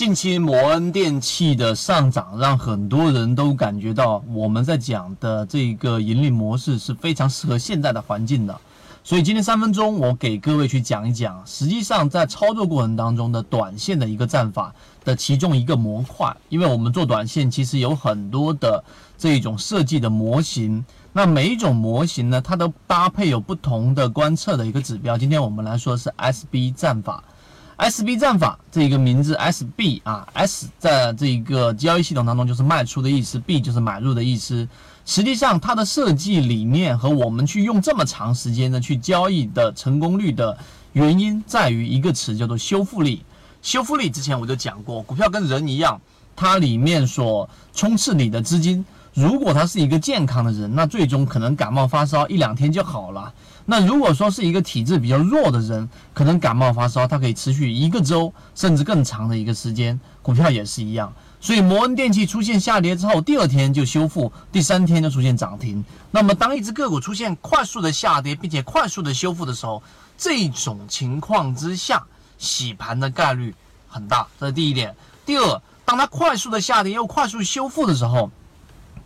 近期摩恩电器的上涨，让很多人都感觉到我们在讲的这个盈利模式是非常适合现在的环境的。所以今天三分钟，我给各位去讲一讲，实际上在操作过程当中的短线的一个战法的其中一个模块。因为我们做短线，其实有很多的这种设计的模型，那每一种模型呢，它都搭配有不同的观测的一个指标。今天我们来说是 SB 战法。SB 战法这一个名字，SB 啊，S 在这一个交易系统当中就是卖出的意思，B 就是买入的意思。实际上，它的设计理念和我们去用这么长时间的去交易的成功率的原因，在于一个词叫做修复力。修复力之前我就讲过，股票跟人一样，它里面所充斥你的资金，如果他是一个健康的人，那最终可能感冒发烧一两天就好了。那如果说是一个体质比较弱的人，可能感冒发烧，它可以持续一个周甚至更长的一个时间。股票也是一样，所以摩恩电器出现下跌之后，第二天就修复，第三天就出现涨停。那么当一只个股出现快速的下跌，并且快速的修复的时候，这种情况之下，洗盘的概率很大，这是第一点。第二，当它快速的下跌又快速修复的时候，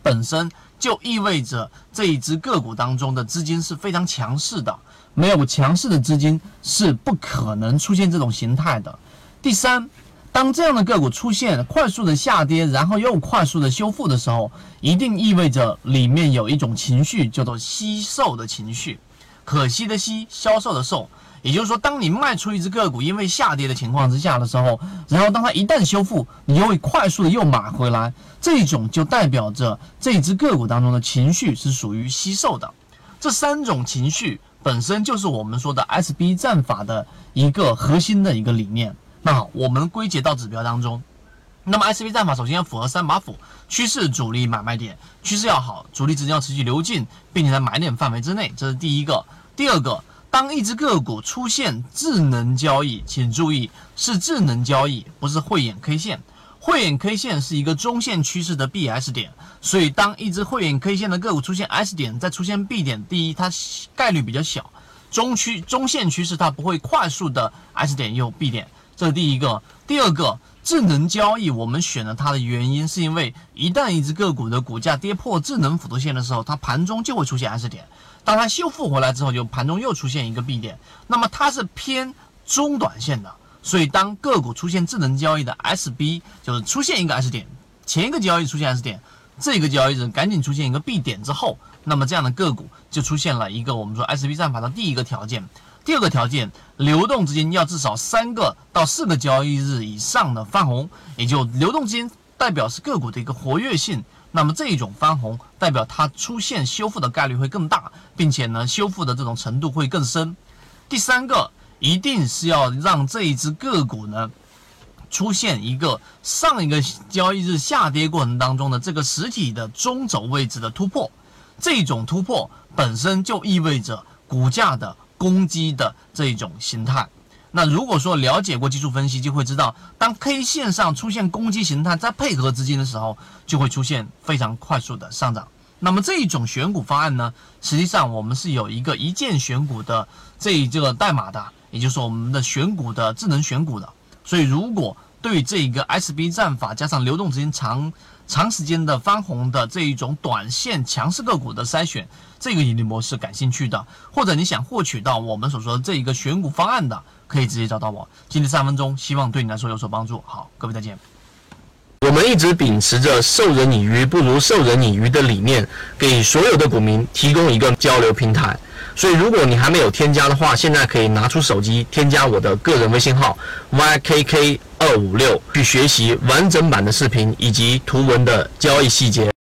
本身。就意味着这一只个股当中的资金是非常强势的，没有强势的资金是不可能出现这种形态的。第三，当这样的个股出现快速的下跌，然后又快速的修复的时候，一定意味着里面有一种情绪叫做惜售的情绪，可惜的惜，销售的售。也就是说，当你卖出一只个股，因为下跌的情况之下的时候，然后当它一旦修复，你又会快速的又买回来，这种就代表着这只个股当中的情绪是属于吸售的。这三种情绪本身就是我们说的 SB 战法的一个核心的一个理念。那好，我们归结到指标当中。那么 SB 战法首先要符合三把斧：趋势、主力、买卖点。趋势要好，主力资金要持续流进，并且在买点范围之内，这是第一个。第二个。当一只个股出现智能交易，请注意是智能交易，不是慧眼 K 线。慧眼 K 线是一个中线趋势的 B S 点，所以当一只慧眼 K 线的个股出现 S 点，再出现 B 点，第一它概率比较小，中区中线趋势它不会快速的 S 点又 B 点，这是第一个。第二个，智能交易我们选了它的原因是因为一旦一只个股的股价跌破智能辅助线的时候，它盘中就会出现 S 点。当它修复回来之后，就盘中又出现一个 B 点，那么它是偏中短线的，所以当个股出现智能交易的 SB，就是出现一个 S 点，前一个交易出现 S 点，这个交易日赶紧出现一个 B 点之后，那么这样的个股就出现了一个我们说 SB 战法的第一个条件，第二个条件，流动资金要至少三个到四个交易日以上的翻红，也就流动资金代表是个股的一个活跃性。那么这一种翻红代表它出现修复的概率会更大，并且呢修复的这种程度会更深。第三个一定是要让这一只个股呢出现一个上一个交易日下跌过程当中的这个实体的中轴位置的突破，这种突破本身就意味着股价的攻击的这一种形态。那如果说了解过技术分析，就会知道，当 K 线上出现攻击形态，再配合资金的时候，就会出现非常快速的上涨。那么这一种选股方案呢，实际上我们是有一个一键选股的这这个代码的，也就是我们的选股的智能选股的。所以如果对这一个 SB 战法加上流动资金长长时间的翻红的这一种短线强势个股的筛选，这个盈利模式感兴趣的，或者你想获取到我们所说的这一个选股方案的。可以直接找到我。今天三分钟，希望对你来说有所帮助。好，各位再见。我们一直秉持着授人以鱼不如授人以渔的理念，给所有的股民提供一个交流平台。所以，如果你还没有添加的话，现在可以拿出手机添加我的个人微信号 ykk 二五六，去学习完整版的视频以及图文的交易细节。